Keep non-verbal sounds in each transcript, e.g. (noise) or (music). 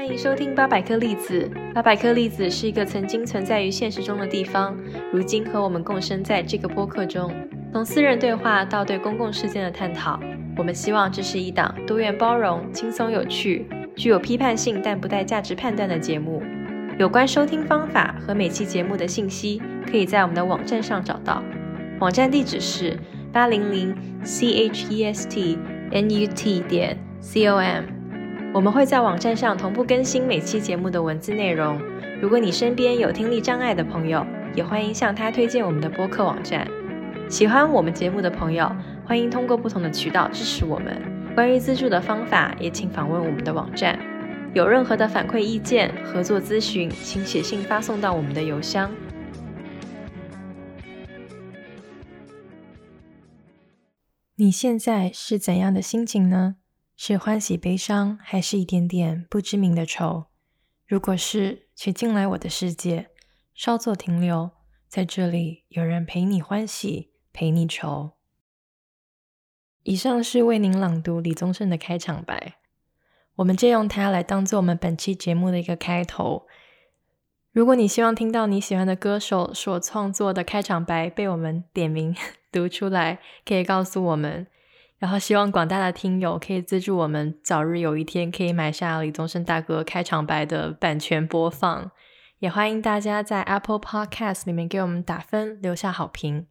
欢迎收听八百颗粒子。八百颗粒子是一个曾经存在于现实中的地方，如今和我们共生在这个播客中。从私人对话到对公共事件的探讨，我们希望这是一档多元包容、轻松有趣、具有批判性但不带价值判断的节目。有关收听方法和每期节目的信息，可以在我们的网站上找到。网站地址是八零零 c h e s t n u t 点 c o m。我们会在网站上同步更新每期节目的文字内容。如果你身边有听力障碍的朋友，也欢迎向他推荐我们的播客网站。喜欢我们节目的朋友，欢迎通过不同的渠道支持我们。关于资助的方法，也请访问我们的网站。有任何的反馈意见、合作咨询，请写信发送到我们的邮箱。你现在是怎样的心情呢？是欢喜、悲伤，还是一点点不知名的愁？如果是，请进来我的世界，稍作停留，在这里有人陪你欢喜，陪你愁。以上是为您朗读李宗盛的开场白，我们借用它来当做我们本期节目的一个开头。如果你希望听到你喜欢的歌手所创作的开场白被我们点名 (laughs) 读出来，可以告诉我们。然后希望广大的听友可以资助我们，早日有一天可以买下李宗盛大哥开场白的版权播放。也欢迎大家在 Apple Podcast 里面给我们打分，留下好评。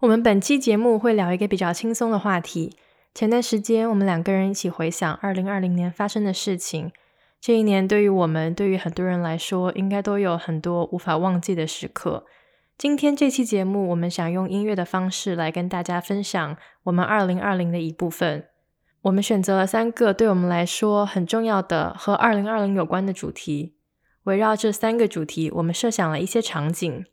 我们本期节目会聊一个比较轻松的话题。前段时间我们两个人一起回想二零二零年发生的事情。这一年对于我们，对于很多人来说，应该都有很多无法忘记的时刻。今天这期节目，我们想用音乐的方式来跟大家分享我们二零二零的一部分。我们选择了三个对我们来说很重要的和二零二零有关的主题。围绕这三个主题，我们设想了一些场景。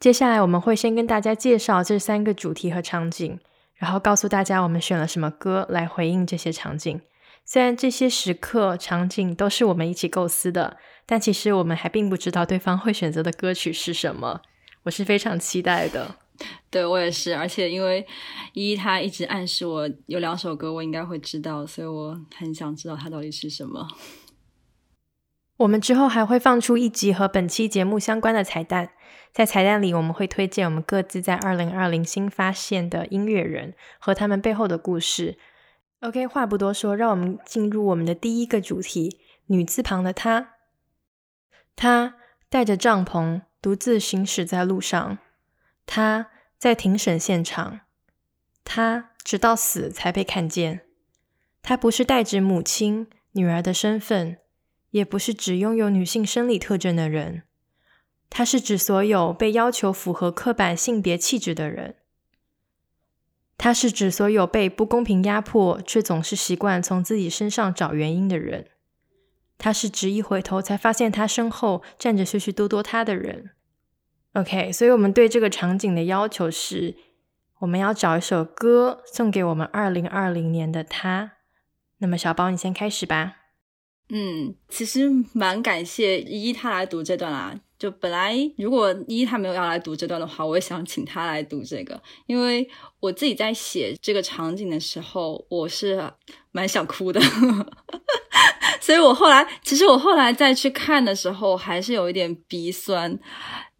接下来我们会先跟大家介绍这三个主题和场景，然后告诉大家我们选了什么歌来回应这些场景。虽然这些时刻场景都是我们一起构思的，但其实我们还并不知道对方会选择的歌曲是什么。我是非常期待的，(laughs) 对我也是，而且因为依依她一直暗示我有两首歌我应该会知道，所以我很想知道它到底是什么。我们之后还会放出一集和本期节目相关的彩蛋，在彩蛋里我们会推荐我们各自在二零二零新发现的音乐人和他们背后的故事。OK，话不多说，让我们进入我们的第一个主题：女字旁的她，她带着帐篷。独自行驶在路上，他在庭审现场，他直到死才被看见。他不是代指母亲、女儿的身份，也不是只拥有女性生理特征的人。他是指所有被要求符合刻板性别气质的人。他是指所有被不公平压迫却总是习惯从自己身上找原因的人。他是指一回头才发现他身后站着许许多多他的人。OK，所以我们对这个场景的要求是，我们要找一首歌送给我们二零二零年的他。那么小宝，你先开始吧。嗯，其实蛮感谢依依他来读这段啦。就本来如果依依他没有要来读这段的话，我也想请他来读这个，因为我自己在写这个场景的时候，我是蛮想哭的。(laughs) 所以我后来，其实我后来再去看的时候，还是有一点鼻酸。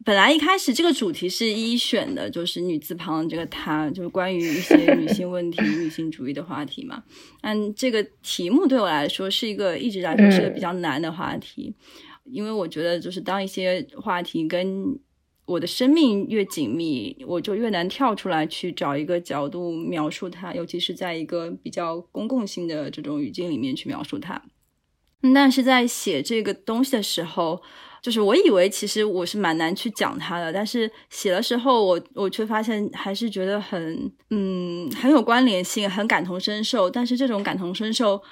本来一开始这个主题是一选的，就是女字旁这个她，就是关于一些女性 (laughs) 问题、女性主义的话题嘛。但这个题目对我来说是一个一直来说是个比较难的话题，因为我觉得就是当一些话题跟我的生命越紧密，我就越难跳出来去找一个角度描述它，尤其是在一个比较公共性的这种语境里面去描述它。但是在写这个东西的时候。就是我以为其实我是蛮难去讲它的，但是写的时候我我却发现还是觉得很嗯很有关联性，很感同身受。但是这种感同身受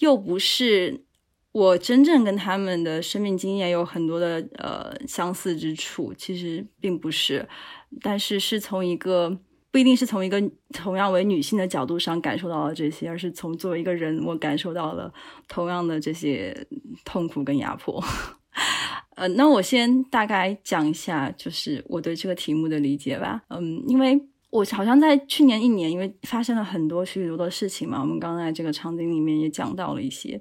又不是我真正跟他们的生命经验有很多的呃相似之处，其实并不是。但是是从一个不一定是从一个同样为女性的角度上感受到了这些，而是从作为一个人，我感受到了同样的这些痛苦跟压迫。(laughs) 呃，那我先大概讲一下，就是我对这个题目的理解吧。嗯，因为我好像在去年一年，因为发生了很多许许多多事情嘛，我们刚在这个场景里面也讲到了一些。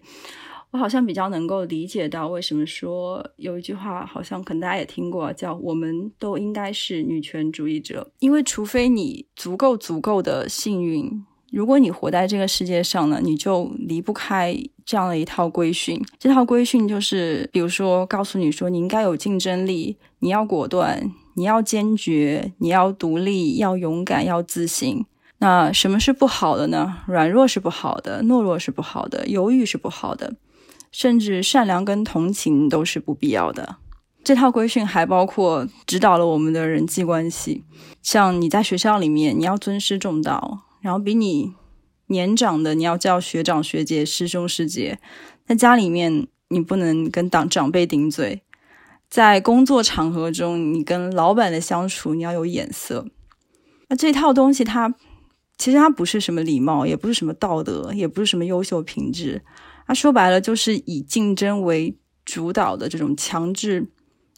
我好像比较能够理解到为什么说有一句话，好像可能大家也听过，叫“我们都应该是女权主义者”，因为除非你足够足够的幸运，如果你活在这个世界上呢，你就离不开这样的一套规训。这套规训就是，比如说告诉你说你应该有竞争力，你要果断，你要坚决，你要独立，要勇敢，要自信。那什么是不好的呢？软弱是不好的，懦弱是不好的，犹豫是不好的。甚至善良跟同情都是不必要的。这套规训还包括指导了我们的人际关系，像你在学校里面，你要尊师重道，然后比你年长的你要叫学长学姐、师兄师姐。在家里面，你不能跟长长辈顶嘴；在工作场合中，你跟老板的相处，你要有眼色。那这套东西，它其实它不是什么礼貌，也不是什么道德，也不是什么优秀品质。它说白了，就是以竞争为主导的这种强制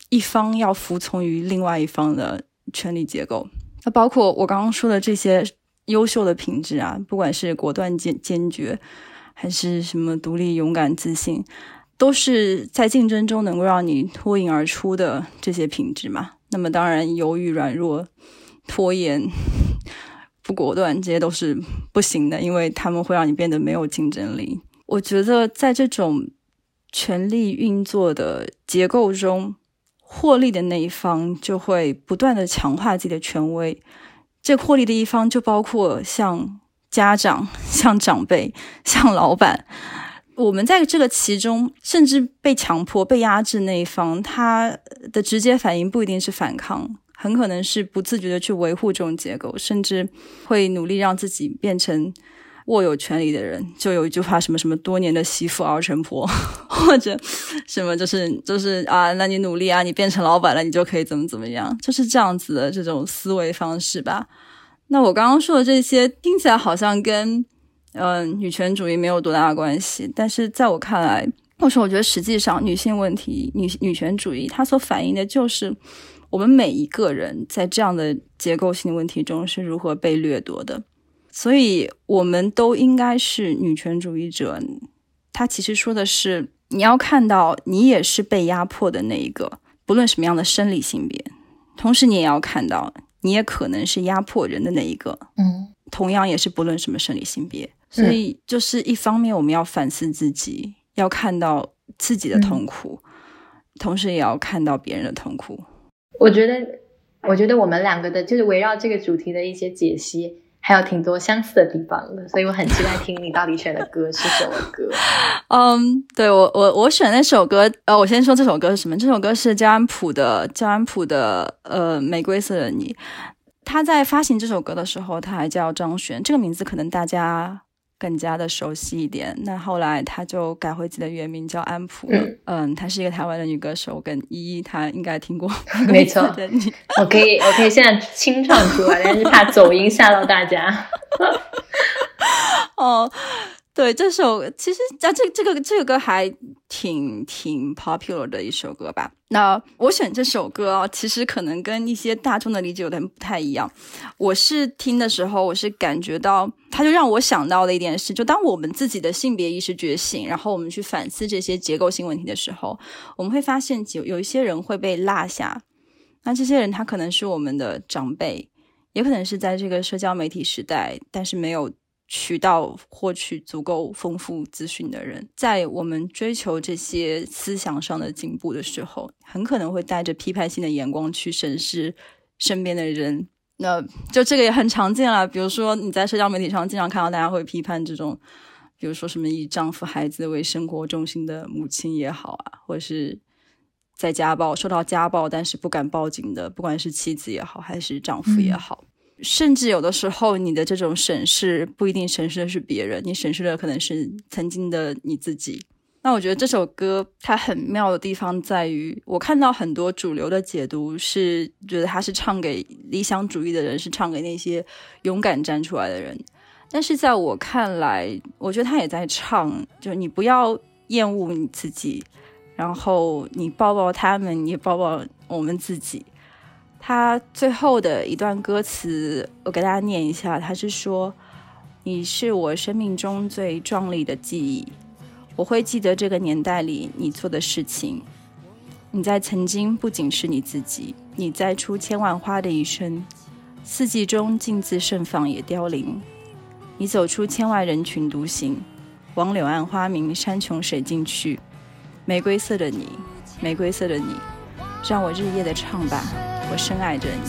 一方要服从于另外一方的权力结构。那包括我刚刚说的这些优秀的品质啊，不管是果断坚坚决，还是什么独立勇敢自信，都是在竞争中能够让你脱颖而出的这些品质嘛。那么当然，犹豫、软弱、拖延、(laughs) 不果断，这些都是不行的，因为他们会让你变得没有竞争力。我觉得在这种权力运作的结构中，获利的那一方就会不断的强化自己的权威。这获利的一方就包括像家长、像长辈、像老板。我们在这个其中，甚至被强迫、被压制那一方，他的直接反应不一定是反抗，很可能是不自觉的去维护这种结构，甚至会努力让自己变成。握有权力的人，就有一句话，什么什么多年的媳妇熬成婆，(laughs) 或者什么就是就是啊，那你努力啊，你变成老板了，你就可以怎么怎么样，就是这样子的这种思维方式吧。那我刚刚说的这些听起来好像跟嗯女权主义没有多大的关系，但是在我看来，或者我觉得实际上女性问题、女女权主义它所反映的就是我们每一个人在这样的结构性问题中是如何被掠夺的。所以，我们都应该是女权主义者。他其实说的是，你要看到你也是被压迫的那一个，不论什么样的生理性别。同时，你也要看到，你也可能是压迫人的那一个。嗯，同样也是不论什么生理性别。所以，就是一方面我们要反思自己，要看到自己的痛苦，同时也要看到别人的痛苦。我觉得，我觉得我们两个的就是围绕这个主题的一些解析。还有挺多相似的地方的，所以我很期待听你到底选的歌是什么歌。(laughs) 嗯，对我我我选那首歌，呃，我先说这首歌是什么？这首歌是焦安普的焦安普的呃《玫瑰色的你》。他在发行这首歌的时候，他还叫张悬，这个名字可能大家。更加的熟悉一点。那后来他就改回自己的原名叫安普了。嗯，她是一个台湾的女歌手，跟依依她应该听过。没错，我可以我可以现在清唱出来，但是怕走音吓到大家。(laughs) 哦。对这首，其实，这这个这个歌还挺挺 popular 的一首歌吧。那我选这首歌啊，其实可能跟一些大众的理解有点不太一样。我是听的时候，我是感觉到，它就让我想到的一点是，就当我们自己的性别意识觉醒，然后我们去反思这些结构性问题的时候，我们会发现有有一些人会被落下。那这些人，他可能是我们的长辈，也可能是在这个社交媒体时代，但是没有。渠道获取足够丰富资讯的人，在我们追求这些思想上的进步的时候，很可能会带着批判性的眼光去审视身边的人。那就这个也很常见了。比如说你在社交媒体上经常看到大家会批判这种，比如说什么以丈夫、孩子为生活中心的母亲也好啊，或者是在家暴、受到家暴但是不敢报警的，不管是妻子也好，还是丈夫也好。甚至有的时候，你的这种审视不一定审视的是别人，你审视的可能是曾经的你自己。那我觉得这首歌它很妙的地方在于，我看到很多主流的解读是觉得它是唱给理想主义的人，是唱给那些勇敢站出来的人。但是在我看来，我觉得他也在唱，就你不要厌恶你自己，然后你抱抱他们，也抱抱我们自己。他最后的一段歌词，我给大家念一下。他是说：“你是我生命中最壮丽的记忆，我会记得这个年代里你做的事情。你在曾经不仅是你自己，你栽出千万花的一生，四季中径自盛放也凋零。你走出千万人群独行，往柳暗花明山穷水尽去。玫瑰色的你，玫瑰色的你，让我日夜的唱吧，我深爱着你。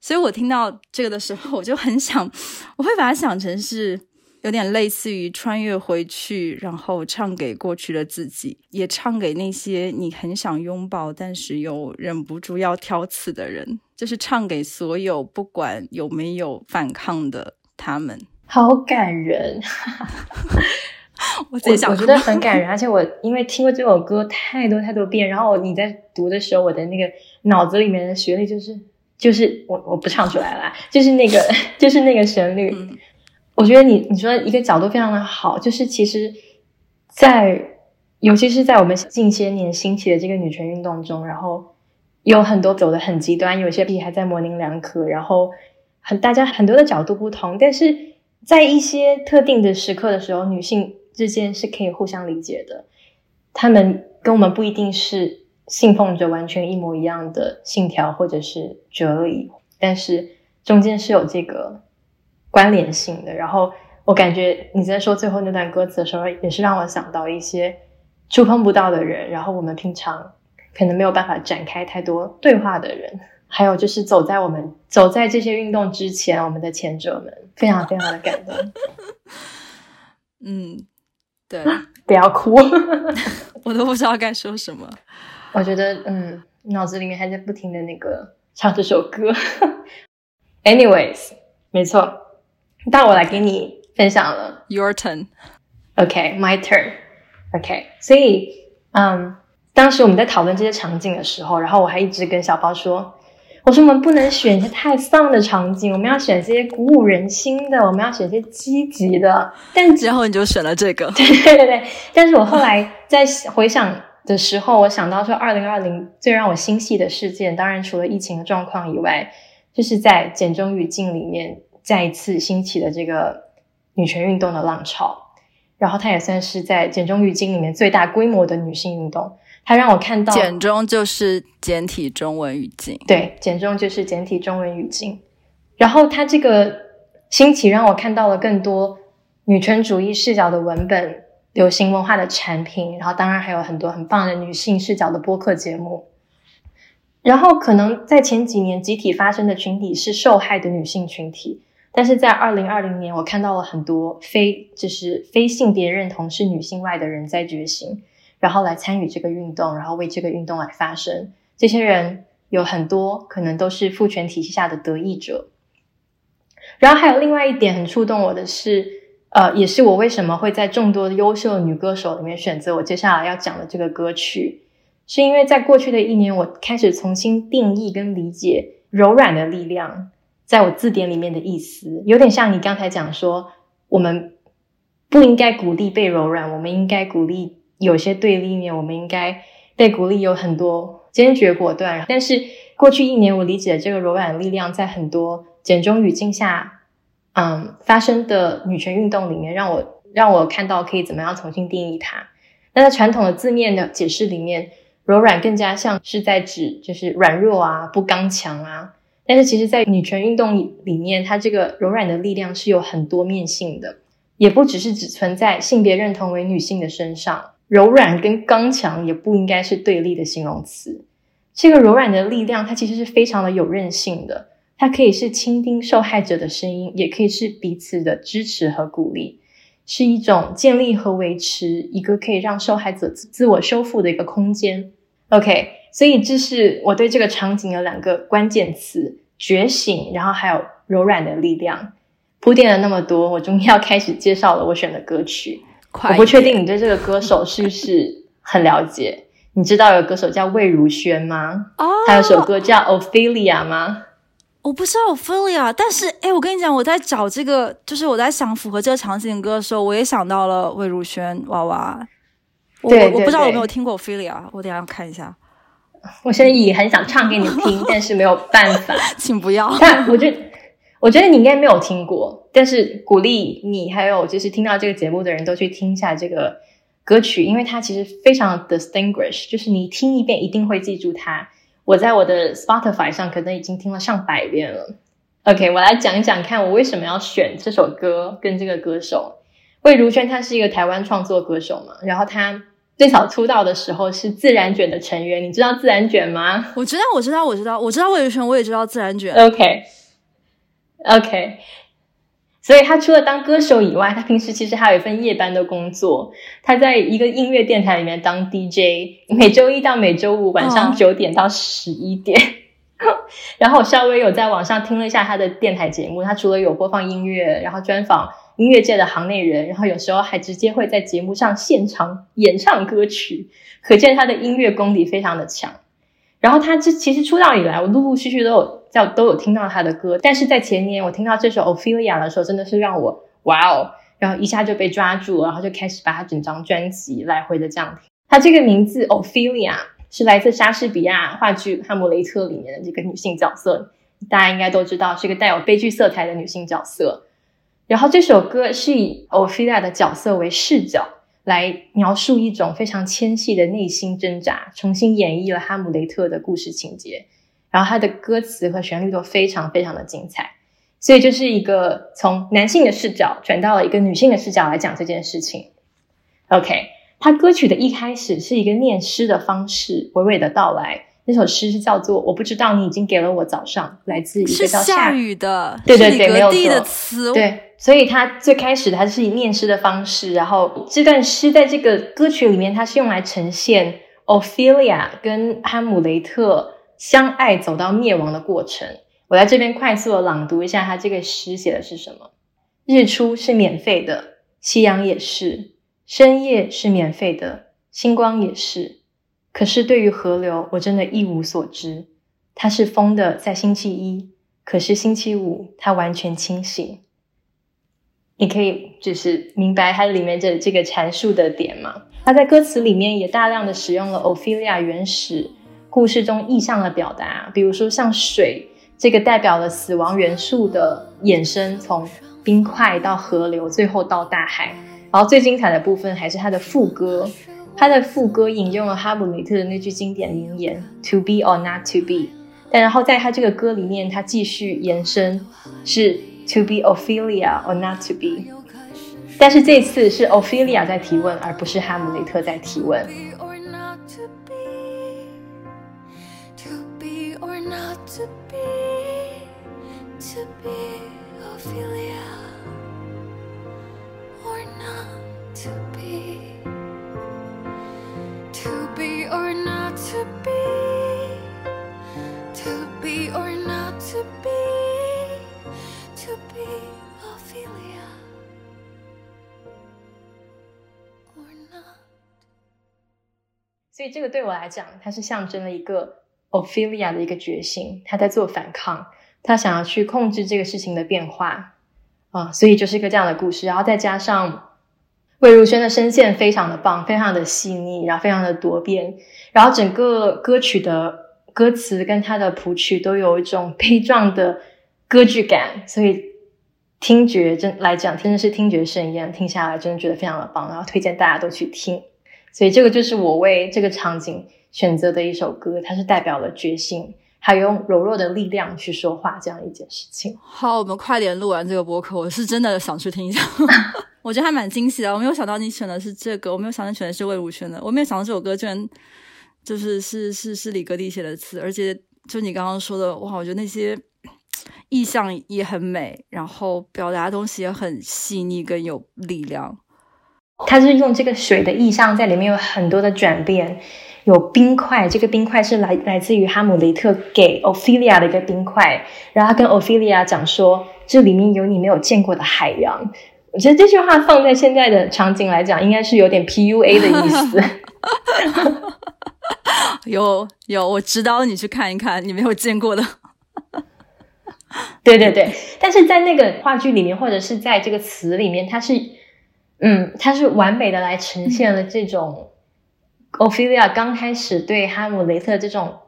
所以我听到这个的时候，我就很想，我会把它想成是有点类似于穿越回去，然后唱给过去的自己，也唱给那些你很想拥抱，但是又忍不住要挑刺的人，就是唱给所有不管有没有反抗的他们。好感人，(laughs) 我我我觉得很感人，而且我因为听过这首歌太多太多遍，然后你在读的时候，我的那个脑子里面的旋律就是。就是我我不唱出来了，就是那个 (laughs) 就是那个旋律，我觉得你你说一个角度非常的好，就是其实，在尤其是在我们近些年兴起的这个女权运动中，然后有很多走的很极端，有些比还在模棱两可，然后很大家很多的角度不同，但是在一些特定的时刻的时候，女性之间是可以互相理解的，他们跟我们不一定是。信奉着完全一模一样的信条或者是哲理，但是中间是有这个关联性的。然后我感觉你在说最后那段歌词的时候，也是让我想到一些触碰不到的人，然后我们平常可能没有办法展开太多对话的人，还有就是走在我们走在这些运动之前，我们的前者们，非常非常的感动。(laughs) 嗯，对，不要哭，(laughs) 我都不知道该说什么。我觉得，嗯，脑子里面还在不停的那个唱这首歌。(laughs) Anyways，没错，到我来给你分享了。Your turn. OK，my turn. OK，所以，嗯，当时我们在讨论这些场景的时候，然后我还一直跟小包说，我说我们不能选一些太丧的场景，我们要选一些鼓舞人心的，我们要选一些积极的。但之后你就选了这个。(laughs) 对对对对。但是我后来在回想。的时候，我想到说，二零二零最让我心系的事件，当然除了疫情的状况以外，就是在简中语境里面再一次兴起的这个女权运动的浪潮。然后它也算是在简中语境里面最大规模的女性运动。它让我看到简中就是简体中文语境，对，简中就是简体中文语境。然后它这个兴起让我看到了更多女权主义视角的文本。流行文化的产品，然后当然还有很多很棒的女性视角的播客节目。然后可能在前几年集体发生的群体是受害的女性群体，但是在二零二零年，我看到了很多非就是非性别认同是女性外的人在觉醒，然后来参与这个运动，然后为这个运动来发声。这些人有很多可能都是父权体系下的得益者。然后还有另外一点很触动我的是。呃，也是我为什么会在众多优秀的女歌手里面选择我接下来要讲的这个歌曲，是因为在过去的一年，我开始重新定义跟理解“柔软的力量”在我字典里面的意思，有点像你刚才讲说，我们不应该鼓励被柔软，我们应该鼓励有些对立面，我们应该被鼓励有很多坚决果断。但是过去一年，我理解这个柔软力量在很多简中语境下。嗯，发生的女权运动里面，让我让我看到可以怎么样重新定义它。那在传统的字面的解释里面，柔软更加像是在指就是软弱啊，不刚强啊。但是其实，在女权运动里面，它这个柔软的力量是有很多面性的，也不只是只存在性别认同为女性的身上。柔软跟刚强也不应该是对立的形容词。这个柔软的力量，它其实是非常的有韧性的。它可以是倾听受害者的声音，也可以是彼此的支持和鼓励，是一种建立和维持一个可以让受害者自我修复的一个空间。OK，所以这是我对这个场景有两个关键词：觉醒，然后还有柔软的力量。铺垫了那么多，我终于要开始介绍了我选的歌曲。我不确定你对这个歌手是不是很了解？你知道有歌手叫魏如萱吗？哦，他有首歌叫《Ophelia》吗？我不知道 Ophelia，但是哎，我跟你讲，我在找这个，就是我在想符合这个场景的歌的时候，我也想到了魏如萱娃娃。我我不知道有没有听过 Ophelia，我等下看一下。我现在也很想唱给你听，(laughs) 但是没有办法，请不要。(laughs) 但我觉得，我觉得你应该没有听过，但是鼓励你还有就是听到这个节目的人都去听一下这个歌曲，因为它其实非常 distinguish，就是你听一遍一定会记住它。我在我的 Spotify 上可能已经听了上百遍了。OK，我来讲一讲看我为什么要选这首歌跟这个歌手魏如萱，她是一个台湾创作歌手嘛，然后她。最早出道的时候是自然卷的成员，你知道自然卷吗？我知道，我知道，我知道，我知道魏如萱，我也知道自然卷。OK，OK，所以他除了当歌手以外，他平时其实还有一份夜班的工作。他在一个音乐电台里面当 DJ，每周一到每周五晚上九点到十一点。(laughs) 然后我稍微有在网上听了一下他的电台节目，他除了有播放音乐，然后专访。音乐界的行内人，然后有时候还直接会在节目上现场演唱歌曲，可见他的音乐功底非常的强。然后他这其实出道以来，我陆陆续续都有在都有听到他的歌，但是在前年我听到这首 Ophelia 的时候，真的是让我哇哦，然后一下就被抓住，然后就开始把他整张专辑来回的这样听。他这个名字 Ophelia 是来自莎士比亚话剧《哈姆雷特》里面的这个女性角色，大家应该都知道，是个带有悲剧色彩的女性角色。然后这首歌是以 Ophelia 的角色为视角，来描述一种非常纤细的内心挣扎，重新演绎了哈姆雷特的故事情节。然后它的歌词和旋律都非常非常的精彩，所以就是一个从男性的视角转到了一个女性的视角来讲这件事情。OK，他歌曲的一开始是一个念诗的方式，娓娓的道来。那首诗是叫做“我不知道你已经给了我早上”，来自一个叫夏雨的，对对对，没有错，对。所以他最开始他是以念诗的方式，然后这段诗在这个歌曲里面，它是用来呈现 Ophelia 跟哈姆雷特相爱走到灭亡的过程。我在这边快速的朗读一下，他这个诗写的是什么：日出是免费的，夕阳也是；深夜是免费的，星光也是。可是对于河流，我真的一无所知。它是疯的，在星期一，可是星期五它完全清醒。你可以就是明白它里面这这个阐述的点吗？它在歌词里面也大量的使用了 Ophelia 原始故事中意象的表达，比如说像水这个代表了死亡元素的衍生，从冰块到河流，最后到大海。然后最精彩的部分还是它的副歌。他的副歌引用了哈姆雷特的那句经典名言 “To be or not to be”，但然后在他这个歌里面，他继续延伸是 “To be Ophelia or not to be”，但是这次是 Ophelia 在提问，而不是哈姆雷特在提问。所以这个对我来讲，它是象征了一个 Ophelia 的一个决心，他在做反抗，他想要去控制这个事情的变化啊，所以就是一个这样的故事。然后再加上魏如萱的声线非常的棒，非常的细腻，然后非常的多变，然后整个歌曲的歌词跟他的谱曲都有一种悲壮的歌剧感，所以听觉真来讲真的是听觉盛宴，听下来真的觉得非常的棒，然后推荐大家都去听。所以这个就是我为这个场景选择的一首歌，它是代表了决心，还用柔弱的力量去说话这样一件事情。好，我们快点录完这个播客，我是真的想去听一下。(laughs) 我觉得还蛮惊喜的，我没有想到你选的是这个，我没有想到选的是魏如萱的，我没有想到这首歌居然就是是是是李格弟写的词，而且就你刚刚说的，哇，我觉得那些意象也很美，然后表达的东西也很细腻，更有力量。它是用这个水的意象在里面有很多的转变，有冰块，这个冰块是来来自于哈姆雷特给 Ophelia 的一个冰块，然后他跟 Ophelia 讲说，这里面有你没有见过的海洋。我觉得这句话放在现在的场景来讲，应该是有点 PUA 的意思。(laughs) 有有，我指导你去看一看你没有见过的。对对对，但是在那个话剧里面，或者是在这个词里面，它是，嗯，它是完美的来呈现了这种 Ophelia 刚开始对哈姆雷特这种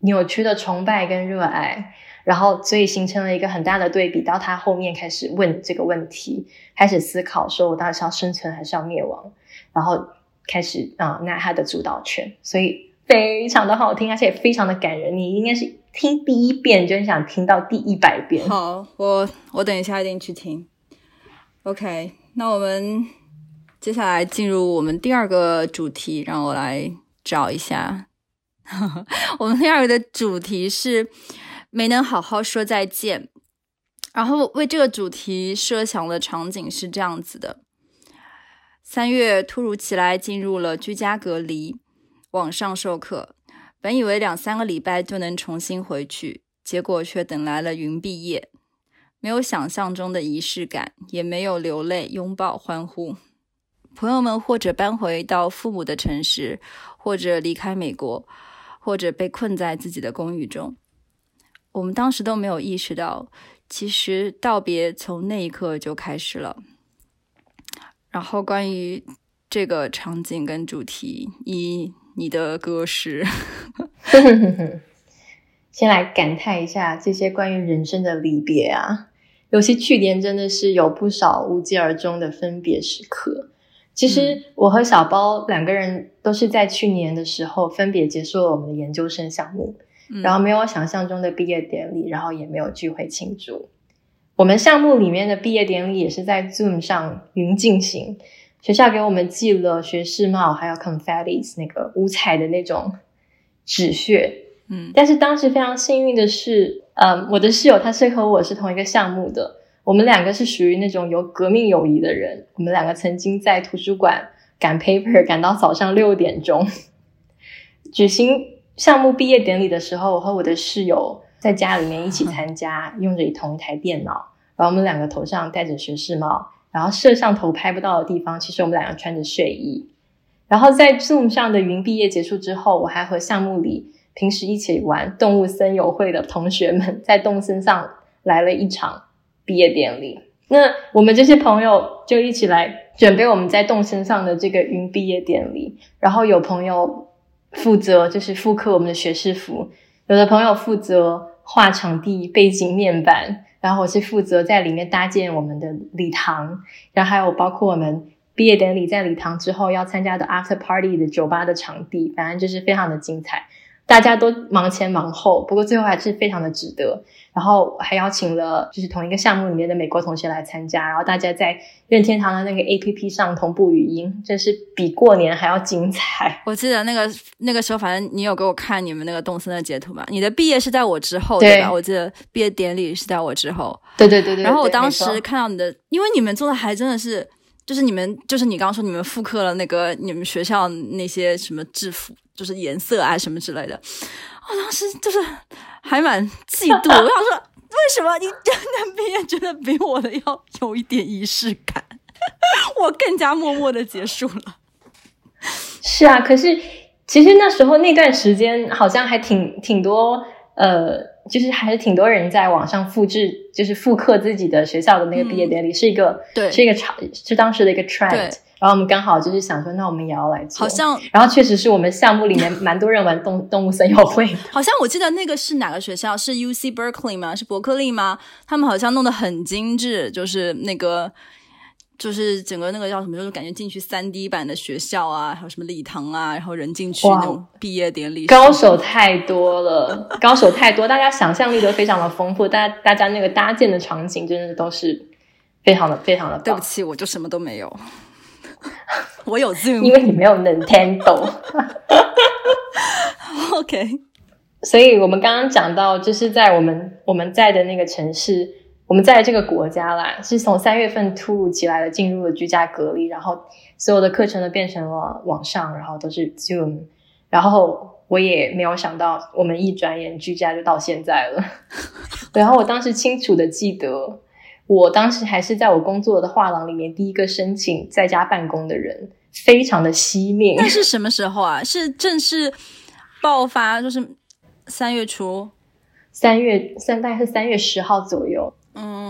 扭曲的崇拜跟热爱，然后所以形成了一个很大的对比。到他后面开始问这个问题，开始思考说我到底是要生存还是要灭亡，然后开始啊拿他的主导权，所以非常的好听，而且也非常的感人。你应该是。听第一遍就很想听到第一百遍。好，我我等一下一定去听。OK，那我们接下来进入我们第二个主题，让我来找一下。(laughs) 我们第二个的主题是没能好好说再见。然后为这个主题设想的场景是这样子的：三月突如其来进入了居家隔离，网上授课。本以为两三个礼拜就能重新回去，结果却等来了云毕业。没有想象中的仪式感，也没有流泪、拥抱、欢呼。朋友们或者搬回到父母的城市，或者离开美国，或者被困在自己的公寓中。我们当时都没有意识到，其实道别从那一刻就开始了。然后，关于这个场景跟主题，一。你的歌是，(laughs) 先来感叹一下这些关于人生的离别啊，尤其去年真的是有不少无疾而终的分别时刻。其实我和小包两个人都是在去年的时候分别结束了我们的研究生项目，然后没有想象中的毕业典礼，然后也没有聚会庆祝。我们项目里面的毕业典礼也是在 Zoom 上云进行。学校给我们寄了学士帽，还有 confettis 那个五彩的那种纸屑，嗯，但是当时非常幸运的是，嗯，我的室友他是和我是同一个项目的，我们两个是属于那种有革命友谊的人，我们两个曾经在图书馆赶 paper 赶到早上六点钟，举行项目毕业典礼的时候，我和我的室友在家里面一起参加，用着同一台电脑，然后我们两个头上戴着学士帽。然后摄像头拍不到的地方，其实我们两个穿着睡衣。然后在 Zoom 上的云毕业结束之后，我还和项目里平时一起玩动物森友会的同学们，在动森上来了一场毕业典礼。那我们这些朋友就一起来准备我们在动身上的这个云毕业典礼。然后有朋友负责就是复刻我们的学士服，有的朋友负责画场地背景面板。然后我是负责在里面搭建我们的礼堂，然后还有包括我们毕业典礼在礼堂之后要参加的 after party 的酒吧的场地，反正就是非常的精彩。大家都忙前忙后，不过最后还是非常的值得。然后还邀请了就是同一个项目里面的美国同学来参加，然后大家在任天堂的那个 A P P 上同步语音，真是比过年还要精彩。我记得那个那个时候，反正你有给我看你们那个动森的截图嘛？你的毕业是在我之后对吧？我记得毕业典礼是在我之后。对对对对。然后我当时看到你的，因为你们做的还真的是。就是你们，就是你刚刚说你们复刻了那个你们学校那些什么制服，就是颜色啊什么之类的。我当时就是还蛮嫉妒，我想说，为什么你真的毕业真的比我的要有一点仪式感？我更加默默的结束了。是啊，可是其实那时候那段时间好像还挺挺多呃。就是还是挺多人在网上复制，就是复刻自己的学校的那个毕业典礼，是一个对，是一个潮，是当时的一个 trend。然后我们刚好就是想说，那我们也要来做。好像，然后确实是我们项目里面蛮多人玩动 (laughs) 动物森友会。好像我记得那个是哪个学校？是 U C Berkeley 吗？是伯克利吗？他们好像弄得很精致，就是那个。就是整个那个叫什么，就是感觉进去三 D 版的学校啊，还有什么礼堂啊，然后人进去那种毕业典礼，高手太多了，高手太多，大家想象力都非常的丰富，大家大家那个搭建的场景真的都是非常的非常的。对不起，我就什么都没有，(laughs) 我有 Zoom，因为你没有 Nintendo。(laughs) OK，所以我们刚刚讲到，就是在我们我们在的那个城市。我们在这个国家啦，是从三月份突如其来的进入了居家隔离，然后所有的课程都变成了网上，然后都是 Zoom，然后我也没有想到，我们一转眼居家就到现在了。(laughs) 然后我当时清楚的记得，我当时还是在我工作的画廊里面第一个申请在家办公的人，非常的惜命。那是什么时候啊？是正式爆发，就是三月初。三月三大概是三月十号左右，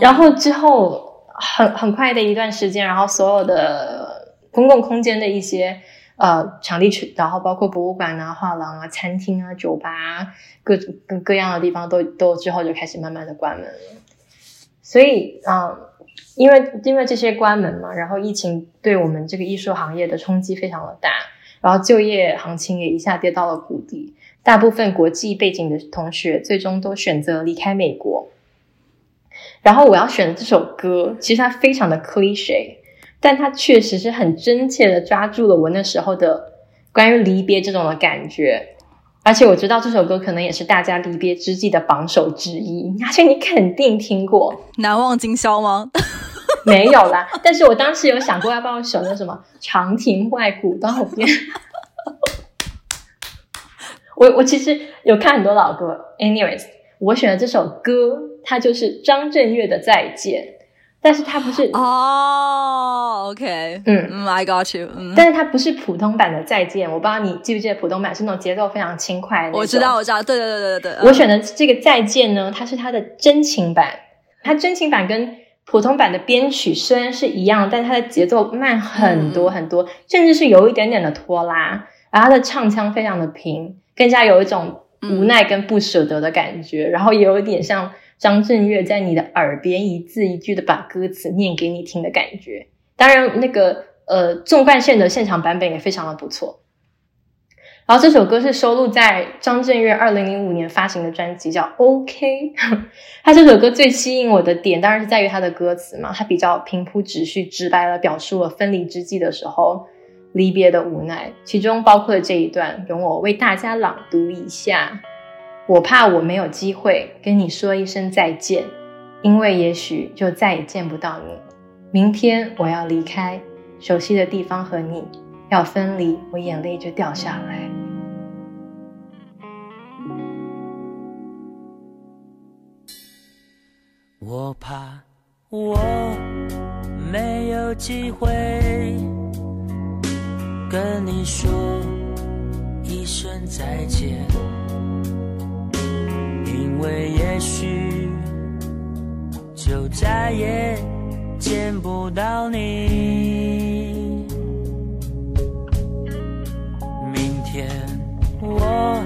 然后之后很很快的一段时间，然后所有的公共空间的一些呃场地区，然后包括博物馆啊、画廊啊、餐厅啊、酒吧啊，各各各样的地方都都之后就开始慢慢的关门了。所以，嗯，因为因为这些关门嘛，然后疫情对我们这个艺术行业的冲击非常的大，然后就业行情也一下跌到了谷底。大部分国际背景的同学最终都选择离开美国。然后我要选的这首歌，其实它非常的 cliche，但它确实是很真切的抓住了我那时候的关于离别这种的感觉。而且我知道这首歌可能也是大家离别之际的榜首之一，(laughs) 而且你肯定听过。难忘今宵吗？(laughs) (laughs) 没有啦，但是我当时有想过要不要选那什么长亭外，古道边。我我其实有看很多老歌，anyways，我选的这首歌，它就是张震岳的《再见》，但是它不是哦，OK，嗯。嗯，I got you，嗯，但是它不是普通版的《再见》，我不知道你记不记得普通版是那种节奏非常轻快的。我知道，我知道，对对对对对对，我选的这个《再见》呢，它是它的真情版，它真情版跟普通版的编曲虽然是一样，但它的节奏慢很多很多，甚至是有一点点的拖拉，然后它的唱腔非常的平，更加有一种无奈跟不舍得的感觉，然后也有一点像张震岳在你的耳边一字一句的把歌词念给你听的感觉。当然，那个呃纵贯线的现场版本也非常的不错。然后这首歌是收录在张震岳二零零五年发行的专辑叫《OK》。(laughs) 他这首歌最吸引我的点，当然是在于他的歌词嘛，他比较平铺直叙、直白的表述了分离之际的时候离别的无奈，其中包括了这一段，容我为大家朗读一下。我怕我没有机会跟你说一声再见，因为也许就再也见不到你。明天我要离开熟悉的地方和你，要分离，我眼泪就掉下来。我怕我没有机会跟你说一声再见，因为也许就再也见不到你。明天我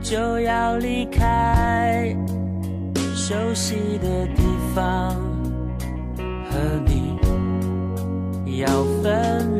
就要离开。熟悉的地方，和你要分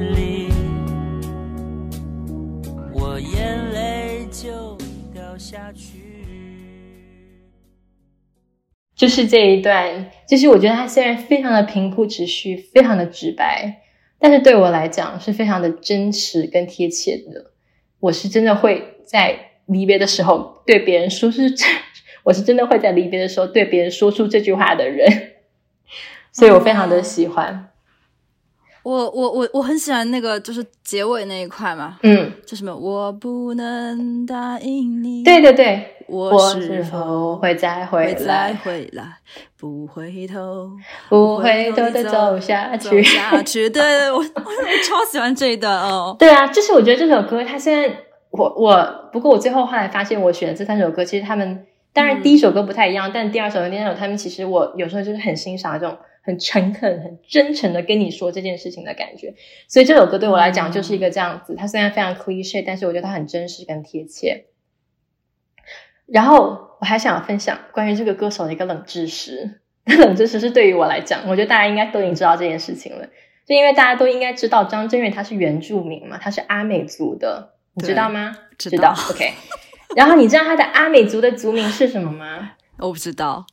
就是这一段，就是我觉得它虽然非常的平铺直叙，非常的直白，但是对我来讲是非常的真实跟贴切的。我是真的会在离别的时候对别人说是这。(laughs) 我是真的会在离别的时候对别人说出这句话的人，所以我非常的喜欢。我我我我很喜欢那个就是结尾那一块嘛，嗯，就什么我不能答应你，对对对，我是否会再会回再来？回来，不回头，不回头的走下走去。下去。对，(laughs) 我我超喜欢这一段哦。对啊，就是我觉得这首歌，它现在我我不过我最后后来发现，我选的这三首歌，其实他们当然第一首歌不太一样，但第二首和第三首，他们其实我有时候就是很欣赏这种很诚恳、很真诚的跟你说这件事情的感觉。所以这首歌对我来讲就是一个这样子，它虽然非常 cliche，但是我觉得它很真实跟贴切。然后我还想分享关于这个歌手的一个冷知识，(laughs) 冷知识是对于我来讲，我觉得大家应该都已经知道这件事情了，就因为大家都应该知道张震岳他是原住民嘛，他是阿美族的，你知道吗？知知道 (laughs) OK。然后你知道他的阿美族的族名是什么吗？(laughs) 我不知道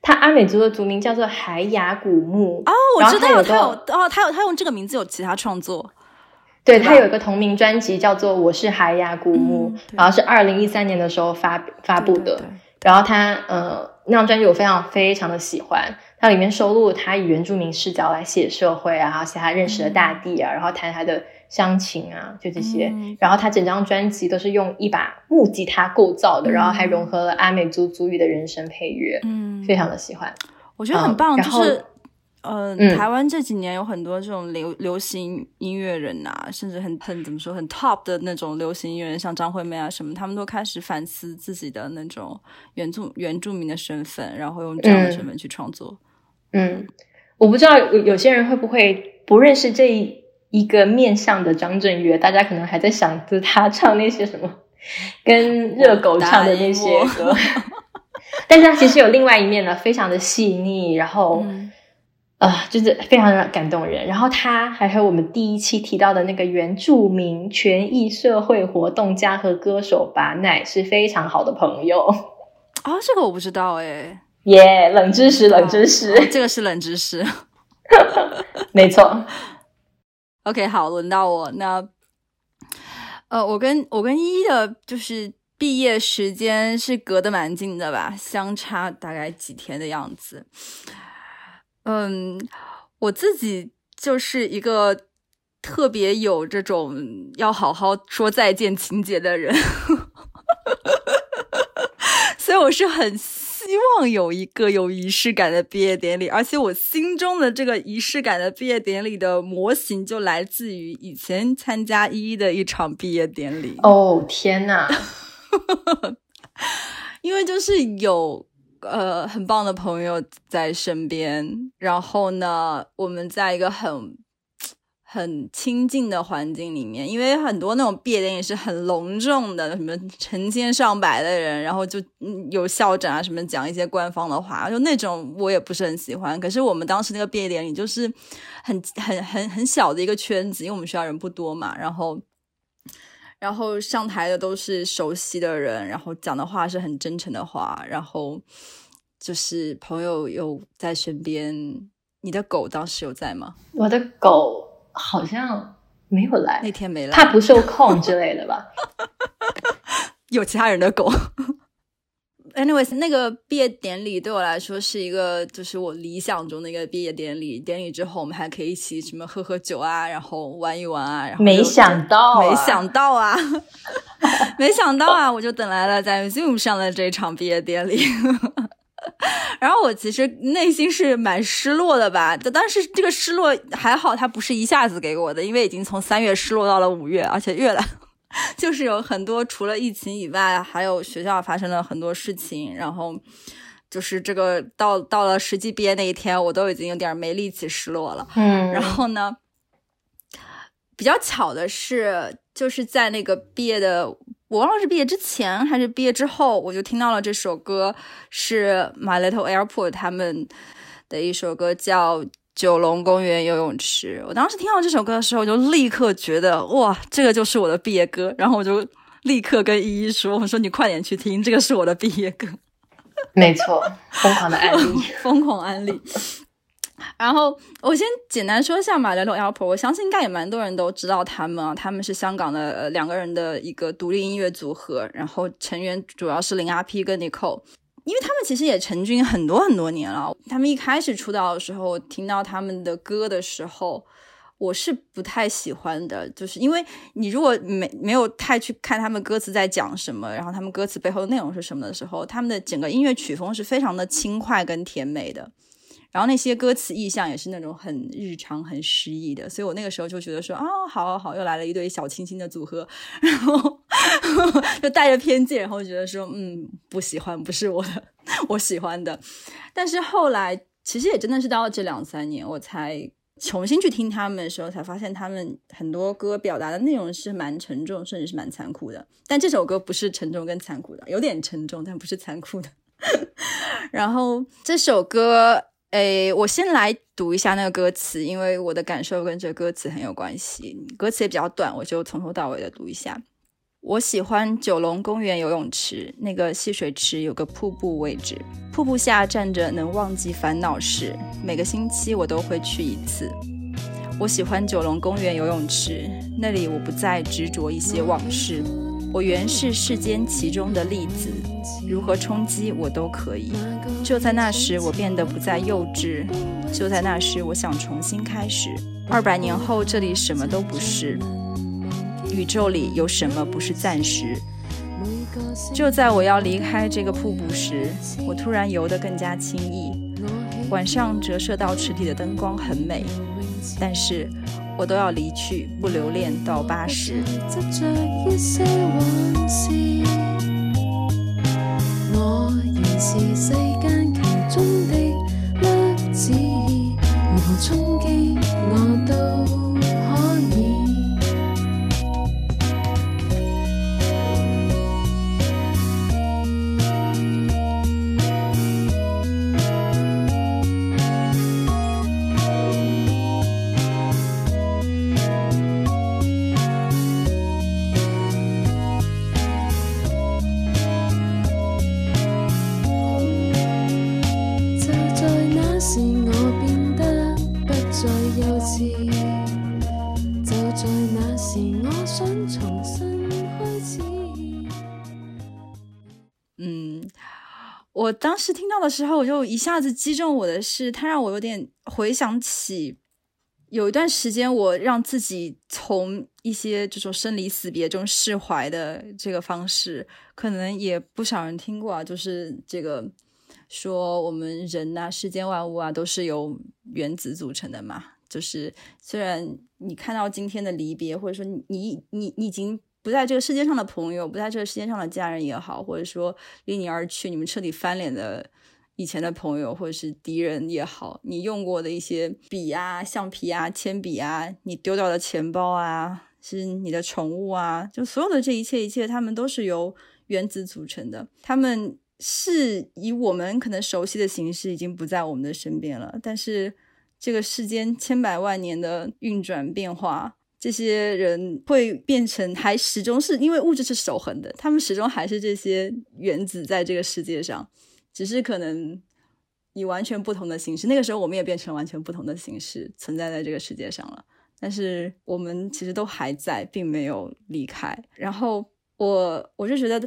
他阿美族的族名叫做海雅古木哦，我知道他有哦，他有他用这个名字有其他创作，对他有一个同名专辑叫做《我是海雅古木》嗯然后是二零一三年的时候发发布的。对对对。然后他呃那张专辑我非常非常的喜欢，它里面收录他以原住民视角来写社会啊，然后写他认识的大地啊，然后谈他的乡情啊，就这些。嗯。然后他整张专辑都是用一把木吉他构造的，然后还融合了阿美族族语的人声配乐，嗯，非常的喜欢。我觉得很棒，就是呃，嗯台湾这几年有很多这种流流行音乐人啊，甚至很很怎么说很 top 的那种流行音乐人，像张惠妹啊什么，他们都开始反思自己的那种原住原住民的身份，然后用这样的嗯身份去创作。嗯，我不知道有有些人会不会不认识这一一个面向的张震岳，大家可能还在想着他唱那些什么跟热狗唱的那些歌，(laughs) 但是他其实有另外一面呢，非常的细腻，然后。嗯啊、就是非常的感动人。然后他还和我们第一期提到的那个原住民权益社会活动家和歌手巴奈是非常好的朋友。(laughs) 啊，这个我不知道哎，耶、冷知识，冷知识，哦这个是冷知识。(laughs) 没错。OK，好，轮到我。那呃，我跟我跟依依的，就是毕业时间是隔得蛮近的吧，相差大概几天的样子。嗯，我自己就是一个特别有这种要好好说再见情节的人，(laughs) 所以我是很希望有一个有仪式感的毕业典礼，而且我心中的这个仪式感的毕业典礼的模型就来自于以前参加一一的一场毕业典礼。哦天哪！(laughs) 因为就是有呃很棒的朋友在身边，然后呢，我们在一个很很亲近的环境里面，因为很多那种毕业典礼是很隆重的，什么成千上百的人，然后就有校长啊什么讲一些官方的话，就那种我也不是很喜欢。可是我们当时那个毕业典礼就是很很很很小的一个圈子，因为我们学校人不多嘛，然后。然后上台的都是熟悉的人，然后讲的话是很真诚的话，然后就是朋友有在身边。你的狗当时有在吗？我的狗好像没有来那，天没来，它不受控之类的吧？(laughs) 有其他人的狗。Anyways，那个毕业典礼对我来说是一个，就是我理想中的一个毕业典礼。典礼之后，我们还可以一起什么喝喝酒啊，然后玩一玩啊。然后没想到啊没想到啊，(laughs) 没想到啊，我就等来了在 Zoom 上的这场毕业典礼。(laughs) 然后我其实内心是蛮失落的吧，但是这个失落还好，它不是一下子给我的，因为已经从三月失落到了五月，而且越来就是有很多除了疫情以外，还有学校发生了很多事情，然后就是这个到到了实际毕业那一天，我都已经有点没力气失落了。嗯，然后呢，比较巧的是，就是在那个毕业的，我忘了是毕业之前还是毕业之后，我就听到了这首歌，是 My Little Airport 他们的一首歌，叫《九龙公园游泳池》。我当时听到这首歌的时候，我就立刻觉得哇，这个就是我的毕业歌，然后我就立刻跟依依说：“我说你快点去听，这个是我的毕业歌。”没错，疯狂的案例。(laughs) 疯狂安利。然后我先简单说一下马来罗 Alport，我相信应该也蛮多人都知道他们啊，他们是香港的呃两个人的一个独立音乐组合，然后成员主要是林阿 P 跟 Nicole。因为他们其实也成军很多很多年了，他们一开始出道的时候，听到他们的歌的时候，我是不太喜欢的，就是因为你如果没没有太去看他们歌词在讲什么，然后他们歌词背后的内容是什么的时候，他们的整个音乐曲风是非常的轻快跟甜美的，然后那些歌词意象也是那种很日常、很诗意的，所以我那个时候就觉得说啊，好好好，又来了一对小清新的组合，然后就带着偏见，然后觉得说嗯，不喜欢，不是我的 (laughs) 我喜欢的，但是后来其实也真的是到了这两三年，我才。重新去听他们的时候，才发现他们很多歌表达的内容是蛮沉重，甚至是蛮残酷的。但这首歌不是沉重跟残酷的，有点沉重，但不是残酷的。(laughs) 然后这首歌，诶，我先来读一下那个歌词，因为我的感受跟这个歌词很有关系。歌词也比较短，我就从头到尾的读一下。我喜欢九龙公园游泳池，那个戏水池有个瀑布位置，瀑布下站着能忘记烦恼事。每个星期我都会去一次。我喜欢九龙公园游泳池，那里我不再执着一些往事。我原是世间其中的粒子，如何冲击我都可以。就在那时，我变得不再幼稚。就在那时，我想重新开始。二百年后，这里什么都不是。宇宙里有什么不是暂时？就在我要离开这个瀑布时，我突然游得更加轻易。晚上折射到池底的灯光很美，但是我都要离去，不留恋到八十。是世的時候，我就一下子击中我的是，它让我有点回想起有一段时间，我让自己从一些這種生离死别中释怀的这个方式，可能也不少人听过啊，就是这个说我们人啊，世间万物啊，都是由原子组成的嘛。就是虽然你看到今天的离别，或者说你你你已经不在这个世界上的朋友，不在这个世界上的家人也好，或者说离你而去，你们彻底翻脸的以前的朋友或者是敌人也好，你用过的一些笔啊、橡皮啊、铅笔啊，你丢掉的钱包啊，是你的宠物啊，就所有的这一切一切，他们都是由原子组成的，他们是以我们可能熟悉的形式已经不在我们的身边了，但是。这个世间千百万年的运转变化，这些人会变成还始终是因为物质是守恒的，他们始终还是这些原子在这个世界上，只是可能以完全不同的形式。那个时候我们也变成完全不同的形式存在在这个世界上了，但是我们其实都还在，并没有离开。然后我我就觉得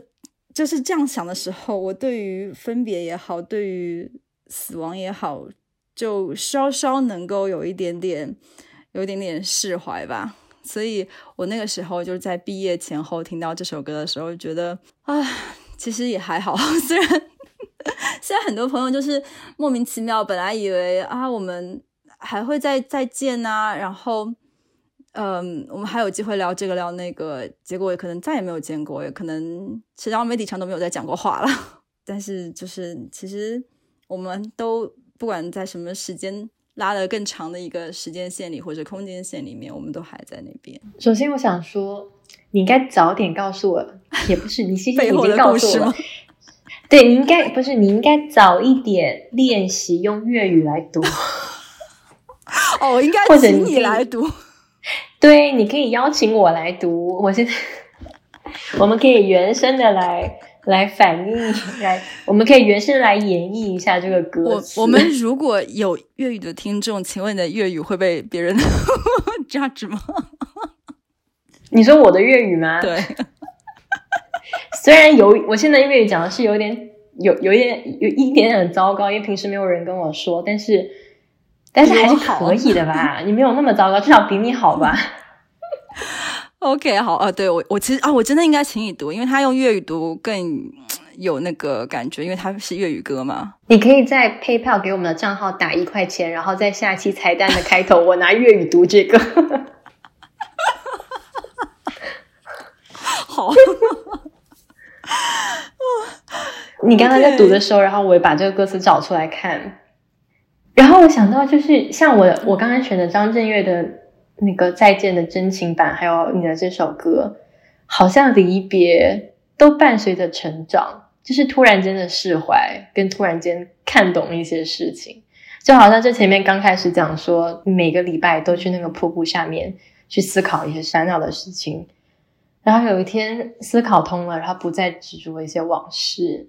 就是这样想的时候，我对于分别也好，对于死亡也好。就稍稍能够有一点点，有一点点释怀吧。所以我那个时候就是在毕业前后听到这首歌的时候，觉得啊，其实也还好。(laughs) 虽然 (laughs) 雖然很多朋友就是莫名其妙，本来以为啊我们还会再再见啊，然后嗯，我们还有机会聊这个聊那个，结果也可能再也没有见过，也可能社交媒体上都没有再讲过话了。(laughs) 但是就是其实我们都。不管在什么时间拉得更长的一个时间线里或者空间线里面，我们都还在那边。首先，我想说，你应该早点告诉我，也不是你其实已经 (laughs) 告诉我了。對，你应该不是，你应该早一点练习用粤语来读。(laughs) 哦，应该或者請你来读。对，你可以邀请我来读。我现在，(laughs) 我们可以原声的来。来反映，来，我们可以原声来演绎一下这个歌。我我们如果有粤语的听众，请问你的粤语会被别人 (laughs) judge 吗？你说我的粵語嗎？對。雖然有，我现在粵語講的是有点有有一点有一点点糟糕，因为平时没有人跟我说，但是但是还是可以的吧？你没有那么糟糕，至少比你好吧。OK，好啊，对我我其实啊，我真的应该请你读，因为他用粤语读更有那个感觉，因为他是粤语歌嘛。你可以在 PayPal 给我们的账号打一块钱，然后在下期彩蛋的开头，我拿粤语读这个。(laughs) 好。你刚刚在读的时候.然后我也把这个歌词找出来看，然后我想到就是像我我刚刚选的张震岳的。那个再见的真情版，还有你的这首歌，好像离别都伴随着成长，就是突然间的释怀，跟突然间看懂一些事情，就好像这前面刚开始讲说，每个礼拜都去那个瀑布下面去思考一些烦恼的事情，然后有一天思考通了，然后不再执着一些往事。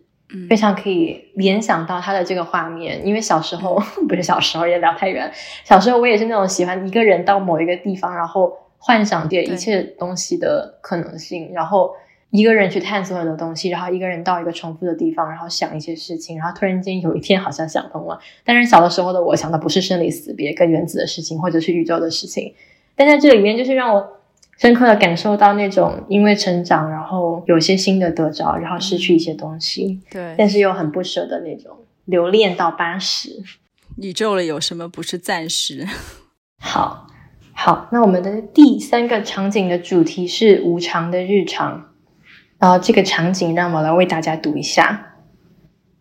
非常可以联想到他的这个画面，因为小时候 (laughs) 不是小时候也聊太远。小时候我也是那种喜欢一个人到某一个地方，然后幻想點一切东西的可能性，然后一个人去探索很多东西，然后一个人到一个重复的地方，然后想一些事情，然后突然间有一天好像想通了。但是小的时候的我想的不是生离死别跟原子的事情，或者是宇宙的事情，但在这里面就是让我。深刻的感受到那种因为成长，然后有些新的得着，然后失去一些东西，对，但是又很不舍的那种留恋到八十。宇宙里有什么不是暂时？(laughs) 好，好，那我们的第三个场景的主题是无常的日常。然后这个场景让我来为大家读一下：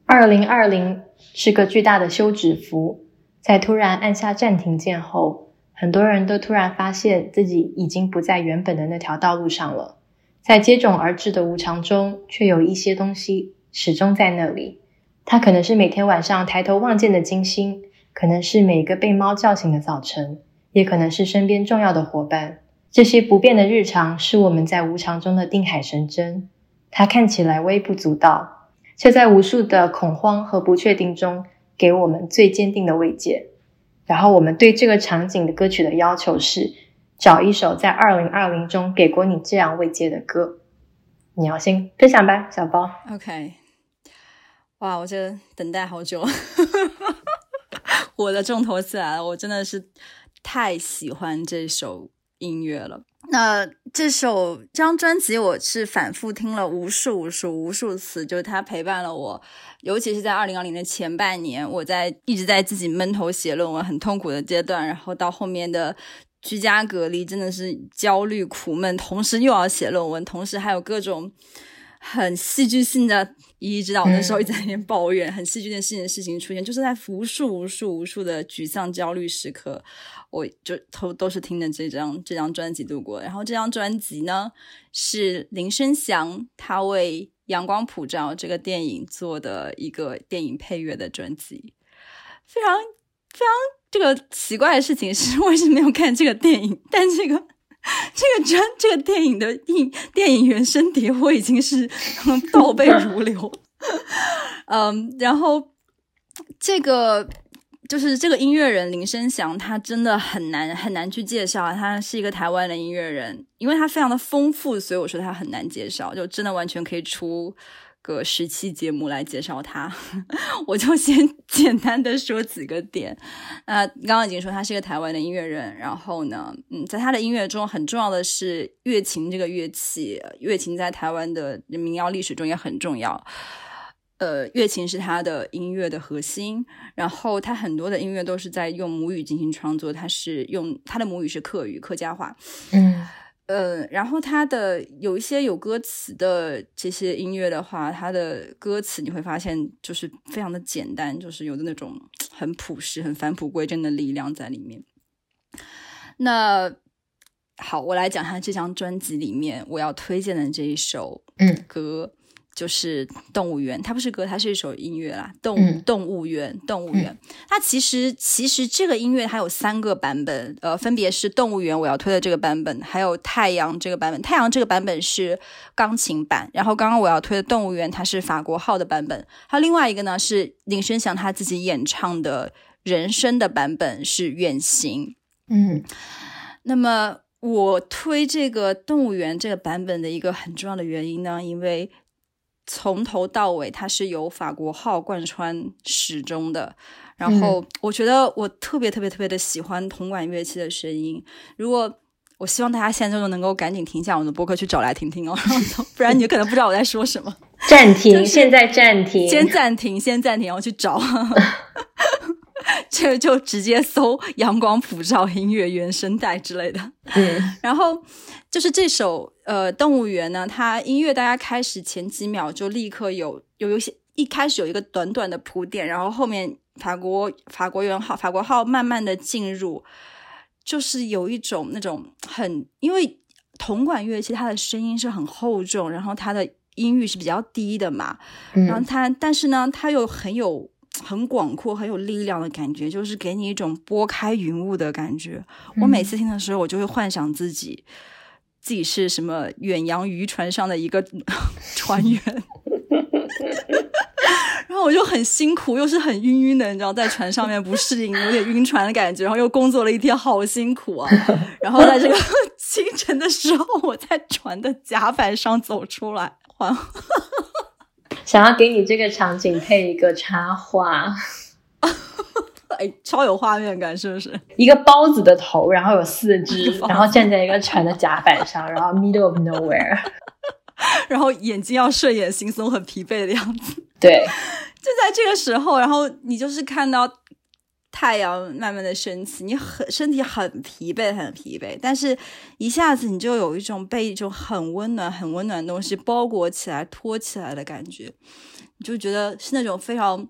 二零二零是个巨大的休止符，在突然按下暂停键后，很多人都突然发现自己已经不在原本的那条道路上了。在接踵而至的无常中，却有一些东西始终在那里。它可能是每天晚上抬头望见的金星，可能是每个被猫叫醒的早晨，也可能是身边重要的伙伴。这些不变的日常是我们在无常中的定海神针。它看起来微不足道，却在无数的恐慌和不确定中给我们最坚定的慰藉。然后，我们对这个场景的歌曲的要求是：找一首在二零二零中给过你这样慰藉的歌。你要先分享吧，小包。OK，哇，我这等待好久，(laughs) 我的重头戏来了，我真的是太喜欢这首音乐了。那这首这张专辑我是反复听了无数无数无数次，就是它陪伴了我，尤其是在二零二零的前半年，我在一直在自己闷头写论文很痛苦的阶段，然后到后面的居家隔离真的是焦虑苦闷，同时又要写论文，同时还有各种很戏剧性的，一一知道我那时候一直在那边抱怨，很戏剧性的事情出现，就是在无数无数无数的沮丧焦虑时刻。我就都都是听的这张这张专辑度过，然后这张专辑呢是林生祥他为《阳光普照》这个电影做的一个电影配乐的专辑，非常非常这个奇怪的事情是，我一直没有看这个电影，但这个这个专这个电影的影电影原声碟我已经是 (laughs) 倒背如流，(laughs) 嗯，然后这个。就是这个音乐人林生祥，他真的很难很难去介绍。他是一个台湾的音乐人，因为他非常的丰富，所以我说他很难介绍。就真的完全可以出个十期节目来介绍他。(laughs) 我就先 (laughs) 简单的说几个点。呃，刚刚已经说他是一个台湾的音乐人，然后呢，嗯，在他的音乐中很重要的是乐琴这个乐器，乐琴在台湾的民谣历史中也很重要。呃，乐琴是他的音乐的核心，然后他很多的音乐都是在用母语进行创作，他是用他的母语是客语客家话，嗯，呃，然后他的有一些有歌词的这些音乐的话，他的歌词你会发现就是非常的简单，就是有的那种很朴实、很返璞归真的力量在里面。那好，我来讲一下这张专辑里面我要推荐的这一首嗯歌。就是动物园，它不是歌，它是一首音乐啦。动、嗯、动物园，动物园。它其实其实这个音乐它有三个版本，呃，分别是动物园我要推的这个版本，还有太阳这个版本。太阳这个版本是钢琴版，然后刚刚我要推的动物园它是法国号的版本，还有另外一个呢是林生祥他自己演唱的人声的版本是远行。嗯，那么我推这个动物园这个版本的一个很重要的原因呢，因为从头到尾，它是由法国号贯穿始终的。然后，我觉得我特别特别特别的喜欢铜管乐器的声音。如果我希望大家现在就能够赶紧停下我的播客去找来听听哦，(laughs) 不然你可能不知道我在说什么。暂停，现在暂停，先暂停，先暂停，然后去找。(laughs) 这就直接搜“阳光普照”音乐原声带之类的。嗯，然后就是这首呃《动物园》呢，它音乐大家开始前几秒就立刻有有一些一开始有一个短短的铺垫，然后后面法国法国元号法国号慢慢的进入，就是有一种那种很因为铜管乐器它的声音是很厚重，然后它的音域是比较低的嘛，嗯然后它但是呢它又很有。很广阔、很有力量的感觉，就是给你一种拨开云雾的感觉。我每次听的时候，我就会幻想自己自己是什么远洋渔船上的一个 (laughs) 船员，(laughs) 然后我就很辛苦，又是很晕晕的，你知道，在船上面不适应，有点晕船的感觉，然后又工作了一天，好辛苦啊。(laughs) 然后在这个清晨的时候，我在船的甲板上走出来，缓。想要给你这个场景配一个插画，哎，超有画面感，是不是？一个包子的头，然后有四只，然后站在一个船的甲板上，然后 middle of nowhere。(laughs) 然后眼睛要睡眼惺忪、很疲惫的样子。对，就在这个时候，然后你就是看到太阳慢慢的升起，你很身体很疲惫，很疲惫，但是一下子你就有一种被一种很温暖、很温暖的东西包裹起来、托起来的感觉，你就觉得是那种非常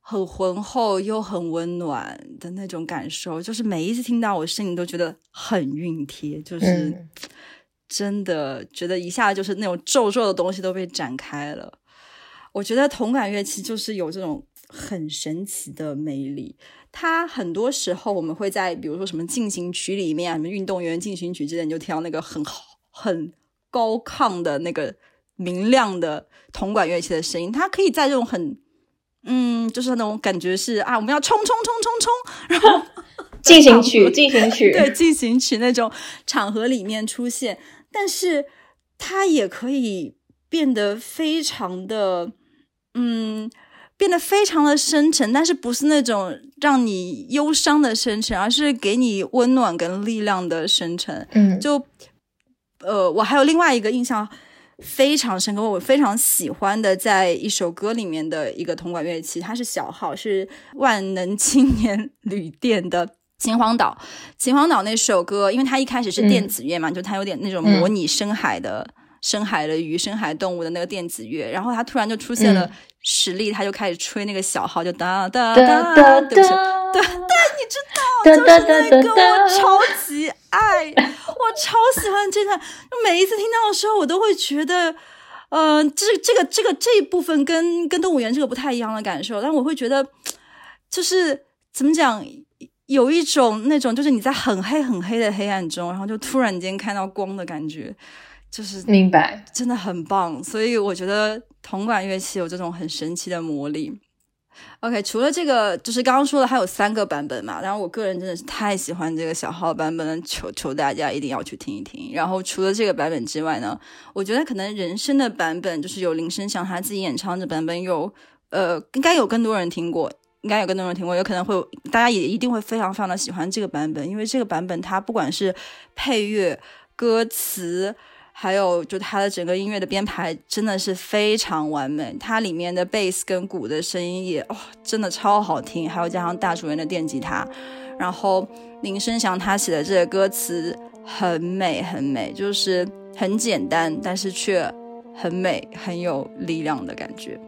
很浑厚又很温暖的那种感受。就是每一次听到，我声音都觉得很熨贴，就是。嗯真的觉得一下就是那种皱皱的东西都被展开了。我觉得铜管乐器就是有这种很神奇的魅力。它很多时候我们会在比如说什么进行曲里面啊，什么运动员进行曲之类，你就听到那个很很高亢的那个明亮的铜管乐器的声音。它可以在这种很嗯，就是那种感觉是啊，我们要冲冲冲冲冲，然后 (laughs) 进行曲，进行曲，对进行曲那种场合里面出现。但是它也可以变得非常的，嗯，变得非常的深沉，但是不是那种让你忧伤的深沉，而是给你温暖跟力量的深沉。嗯，就，呃，我还有另外一个印象非常深刻，我非常喜欢的，在一首歌里面的一个铜管乐器，它是小号，是万能青年旅店的。秦皇岛，秦皇岛那首歌，因为它一开始是电子乐嘛，就它有点那种模拟深海的、深海的鱼、深海动物的那个电子乐，然后它突然就出现了实力，它就开始吹那个小号，就哒哒哒哒，对不对？对对，你知道，就是那个我超级爱，我超喜欢这段，每一次听到的时候，我都会觉得，呃，这这个这个这一部分跟跟动物园这个不太一样的感受，但我会觉得，就是怎么讲？有一种那种，就是你在很黑很黑的黑暗中，然后就突然间看到光的感觉，就是明白，真的很棒。所以我觉得铜管乐器有这种很神奇的魔力。OK，除了这个，就是刚刚说的还有三个版本嘛。然后我个人真的是太喜欢这个小号版本了，求求大家一定要去听一听。然后除了这个版本之外呢，我觉得可能人声的版本，就是有林声祥他自己演唱的版本，有呃，应该有更多人听过。应该有更多人听过，有可能会大家也一定会非常非常的喜欢这个版本，因为这个版本它不管是配乐、歌词，还有就它的整个音乐的编排，真的是非常完美。它里面的贝斯跟鼓的声音也哦，真的超好听，还有加上大主人的电吉他，然后林声祥他写的这个歌词很美很美，就是很简单，但是却很美，很有力量的感觉。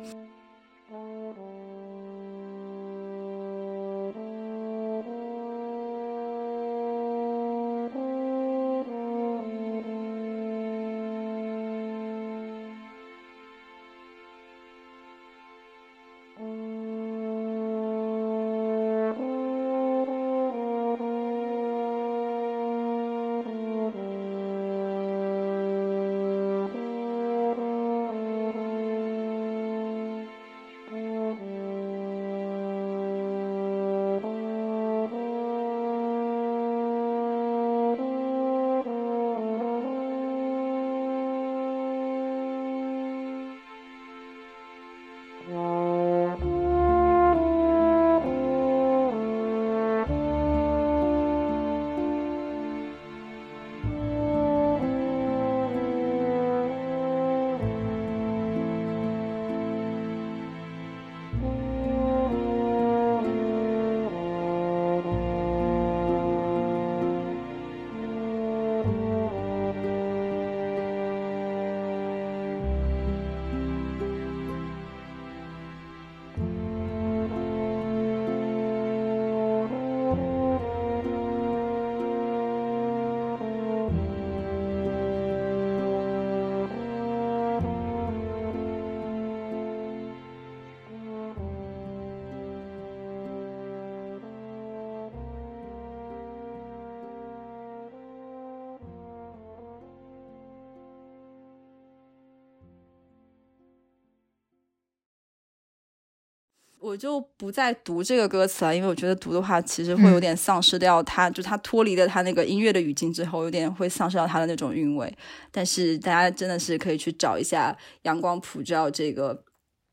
我就不再读这个歌词了，因为我觉得读的话，其实会有点丧失掉它，就它脱离了它那个音乐的语境之后，有点会丧失掉它的那种韵味。但是大家真的是可以去找一下《阳光普照》这个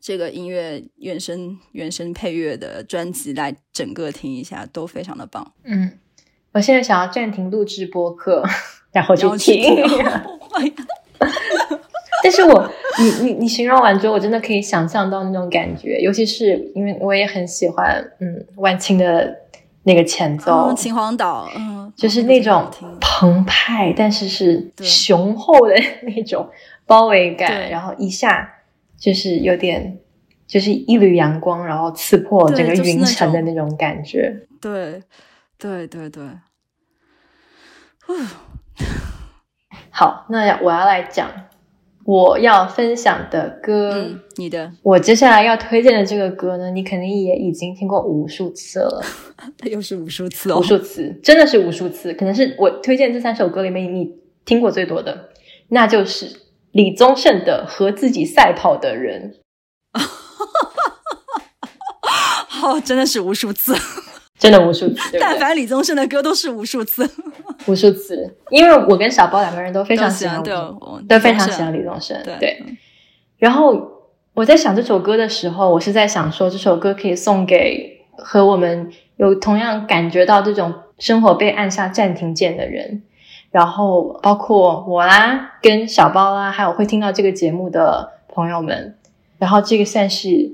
这个音乐原声原声配乐的专辑来整个听一下，都非常的棒。嗯，我现在想要暂停录制播客，(laughs) 然后去听。(laughs) 但是我你你你形容完之后，我真的可以想象到那种感觉，尤其是因为我也很喜欢嗯万青的那个前奏，嗯，秦皇岛，嗯，就是那种澎湃，但是是雄厚的 (laughs) 那种包围感，然后一下就是有点就是一缕阳光，然后刺破整个云层的那种感觉。对对对对，好，那我要来讲我要分享的歌。嗯，你的我接下来要推荐的这个歌呢，你肯定也已经听过无数次了，(laughs) 又是无数次哦无，数次，真的是无数次，可能是我推荐这三首歌里面你听过最多的，那就是李宗盛的《和自己赛跑的人》。(laughs) 好，真的是无数次。真的无数次，(laughs) 对对？但凡李宗盛的歌都是无数次，(laughs) 无数次，因为我跟小包两个人都非常喜欢都非常喜欢李宗盛，对对。然后我在想这首歌的时候，我是在想说这首歌可以送给和我们有同样感觉到这种生活被按下暂停键的人，然后包括我啦，跟小包啦，还有会听到这个节目的朋友们，然后这个算是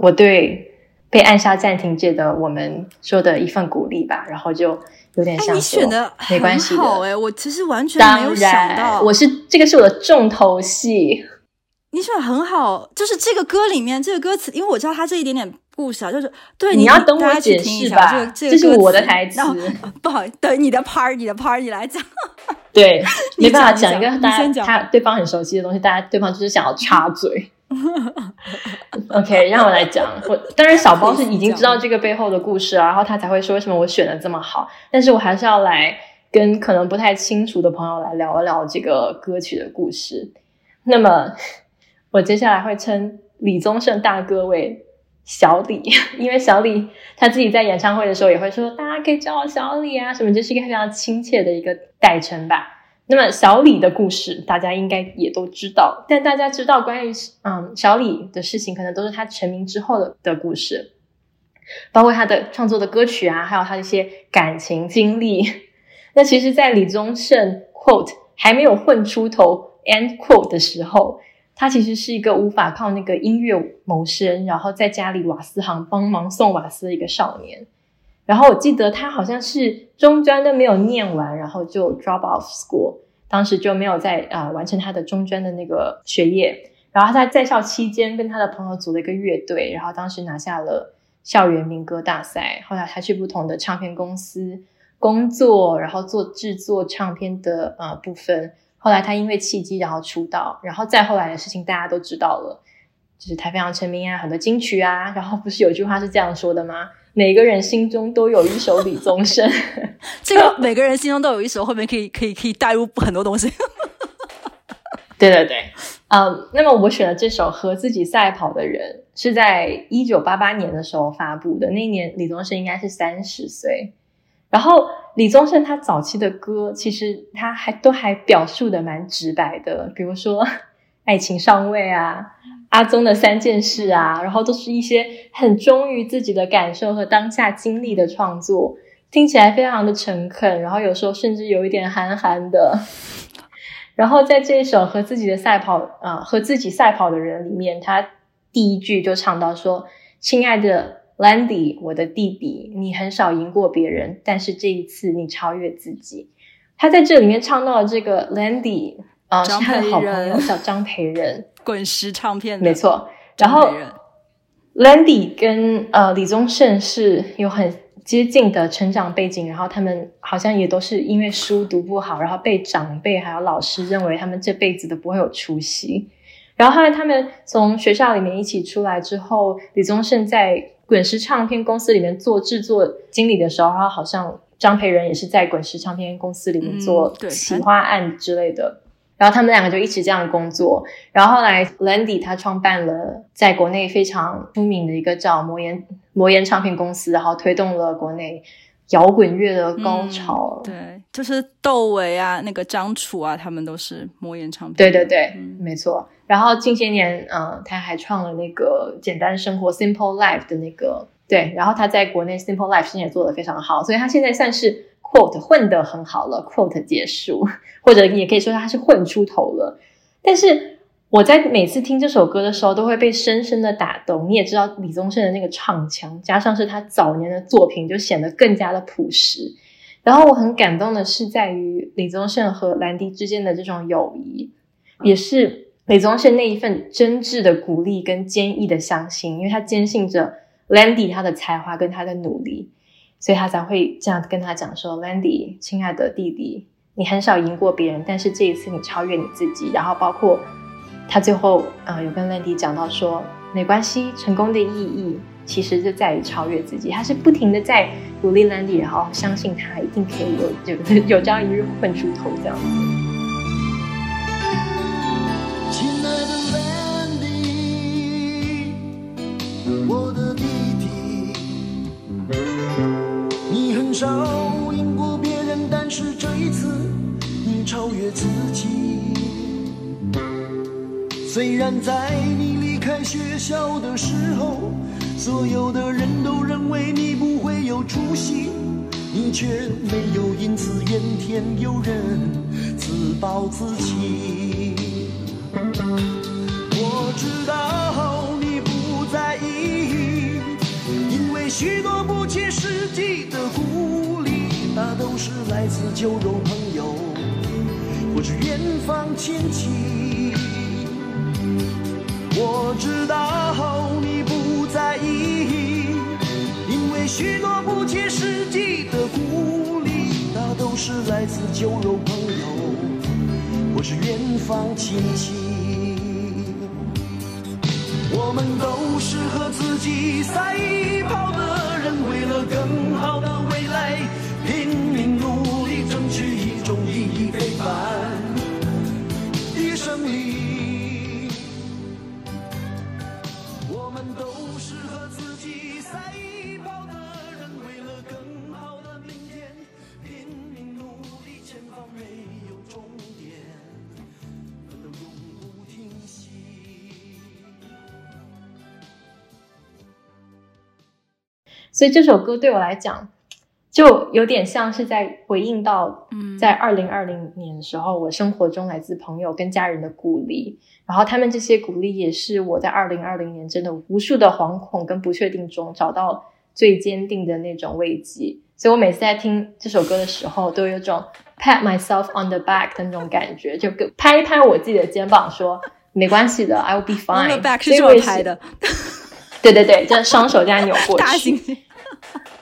我对被按下暂停键的我们说的一份鼓励吧，然后就有点哎，你像说选的没关系的好哎，我其实完全没当有想然，到，我是这个是我的重头戏。你选的很好，就是这个歌里面这个歌词，因为我知道它这一点点故事啊，就是对你要等我解释吧下这个，这这是我的台词不好，等你的 part，你的 part，你来讲。对，(laughs) 你没办法讲讲一个大家他对方很熟悉的东西，大家对方就是想要插嘴。(laughs) OK，让我来讲。我当然小包是已经知道这个背后的故事啊，然后他才会说为什么我选的这么好。但是我还是要来跟可能不太清楚的朋友来聊一聊这个歌曲的故事。那么 (laughs) 我接下来会称李宗盛大哥为小李，(laughs) 因为小李他自己在演唱会的时候也会说，大家可以叫我小李啊，什么，这是一个非常亲切的一个代称吧。那么小李的故事，大家应该也都知道，但大家知道关于嗯小李的事情，可能都是他成名之后的的故事，包括他的创作的歌曲啊，还有他的一些感情经历。(laughs) 那其实，在李宗盛 quote 还没有混出头 end quote 的时候，他其实是一个无法靠那个音乐谋生，然后在家里瓦斯行帮忙送瓦斯的一个少年。然后我记得他好像是中专都没有念完，然后就 drop off school，当时就没有再啊、完成他的中专的那个学业。然后他在在校期间跟他的朋友组了一个乐队，然后当时拿下了校园民歌大赛。后来他去不同的唱片公司工作，然后做制作唱片的呃部分。后来他因为契机然后出道，然后再后来的事情大家都知道了，就是他非常成名啊，很多金曲啊。然后不是有句话是这样说的吗？每个人心中都有一首李宗盛。(laughs) 这个每个人心中都有一首，后面可以可以可以带入很多东西。(laughs) 对对对，嗯，那么我选的这首《和自己赛跑的人》是在一九八八年的时候发布的，那一年李宗盛应该是三十岁。然后李宗盛他早期的歌，其实他还都还表述的蛮直白的，比如说《爱情上位》啊，阿宗的三件事啊，然后都是一些很忠于自己的感受和当下经历的创作，听起来非常的诚恳，然后有时候甚至有一点韩寒的。(laughs) 然后在这一首和自己的赛跑，呃，和自己赛跑的人里面，他第一句就唱到说：“亲爱的 Landy，我的弟弟，你很少赢过别人，但是这一次你超越自己。”他在这里面唱到了这个 Landy，呃，是张他的好朋友叫张培仁，滚石唱片的，没错。然后 Landy 跟呃李宗盛是有很接近的成长背景，然后他们好像也都是因为书读不好，然后被长辈还有老师认为他们这辈子都不会有出息。然后后来他们从学校里面一起出来之后，李宗盛在滚石唱片公司里面做制作经理的时候，他好像张培仁也是在滚石唱片公司里面嗯做对企划案之类的。然后他们两个就一直这样工作。然后后来 Landy 他创办了在国内非常出名的一个叫魔岩魔岩唱片公司，然后推动了国内摇滚乐的高潮。嗯对，就是窦唯啊，那个张楚啊，他们都是魔岩唱片。对对对，嗯没错。然后近些年，嗯、他还创了那个简单生活 Simple Life 的那个对，然后他在国内 Simple Life 现在也做得非常好，所以他现在算是 quote 混得很好了，quote 结束，或者也可以说他是混出头了。但是我在每次听这首歌的时候，都会被深深的打动。你也知道李宗盛的那个唱腔，加上是他早年的作品，就显得更加的朴实。然后我很感动的是，在于李宗盛和兰迪之间的这种友谊，也是李宗盛那一份真挚的鼓励跟坚毅的相信，因为他坚信着兰迪他的才华跟他的努力，所以他才会这样跟他讲说：“，Landy，，亲爱的弟弟，你很少赢过别人，但是这一次你超越你自己。”然后包括。他最后，呃，有跟 Landy 讲到说，没关系，成功的意义其实就在于超越自己。他是不停的在鼓励兰迪，然后相信他一定可以有 (laughs) 有有朝一日混出头这样子。自己。虽然在你离开学校的时候，所有的人都认为你不会有出息，你却没有因此怨天尤人，自暴自弃。我知道你不在意，因为许多不切实际的鼓励，那都是来自酒肉朋友或是远方亲戚。我知道你不在意，因为许多不切实际的鼓励，大都是来自酒肉朋友或是远方亲戚。我们都是和自己赛跑的人，为了更好的未来，拼命努力义非凡的胜利。我们都是和自己赛跑的人，为了更好的明天，拼命努力，前方没有终点，奋斗永不停息。所以这首歌对我来讲，就有点像是在回应到，嗯在二零二零年的时候，我生活中来自朋友跟家人的鼓励，然后他们这些鼓励也是我在二零二零年真的无数的惶恐跟不确定中找到最坚定的那种慰藉。所以我每次在听这首歌的时候，都有种 pat myself on the back 的那种感觉，就跟拍一拍我自己的肩膀说。没关系的，I will be fine。the back 是我也这么拍的，对对对，就是双手这样扭过去。(laughs)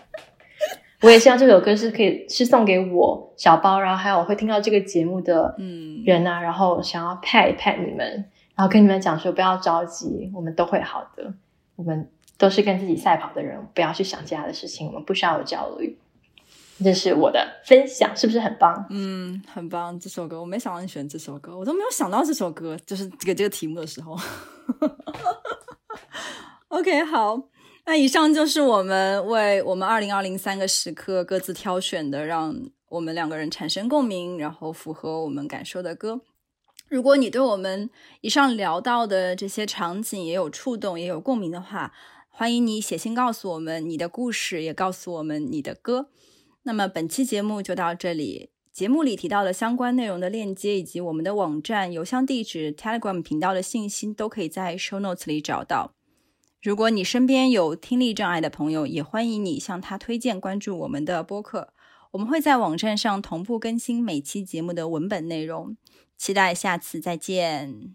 我也希望这首歌是可以是送给我小包，然后还有会听到这个节目的嗯人啊，然后想要 pat 一 pat 你们，然后跟你们讲说不要着急，我们都会好的，我们都是跟自己赛跑的人，不要去想其他的事情，我们不需要有焦虑。这是我的分享，是不是很棒？嗯，很棒，这首歌我没想到你选这首歌，我都没有想到这首歌，就是给这个题目的时候。(laughs) OK，好，那以上就是我们为我们二零二零三个时刻各自挑选的，让我们两个人产生共鸣，然后符合我们感受的歌。如果你对我们以上聊到的这些场景也有触动，也有共鸣的话，欢迎你写信告诉我们你的故事，也告诉我们你的歌。那么本期节目就到这里。节目里提到的相关内容的链接，以及我们的网站、邮箱地址、Telegram 频道的信息，都可以在 Show Notes 里找到。如果你身边有听力障碍的朋友，也欢迎你向他推荐关注我们的播客。我们会在网站上同步更新每期节目的文本内容。期待下次再见。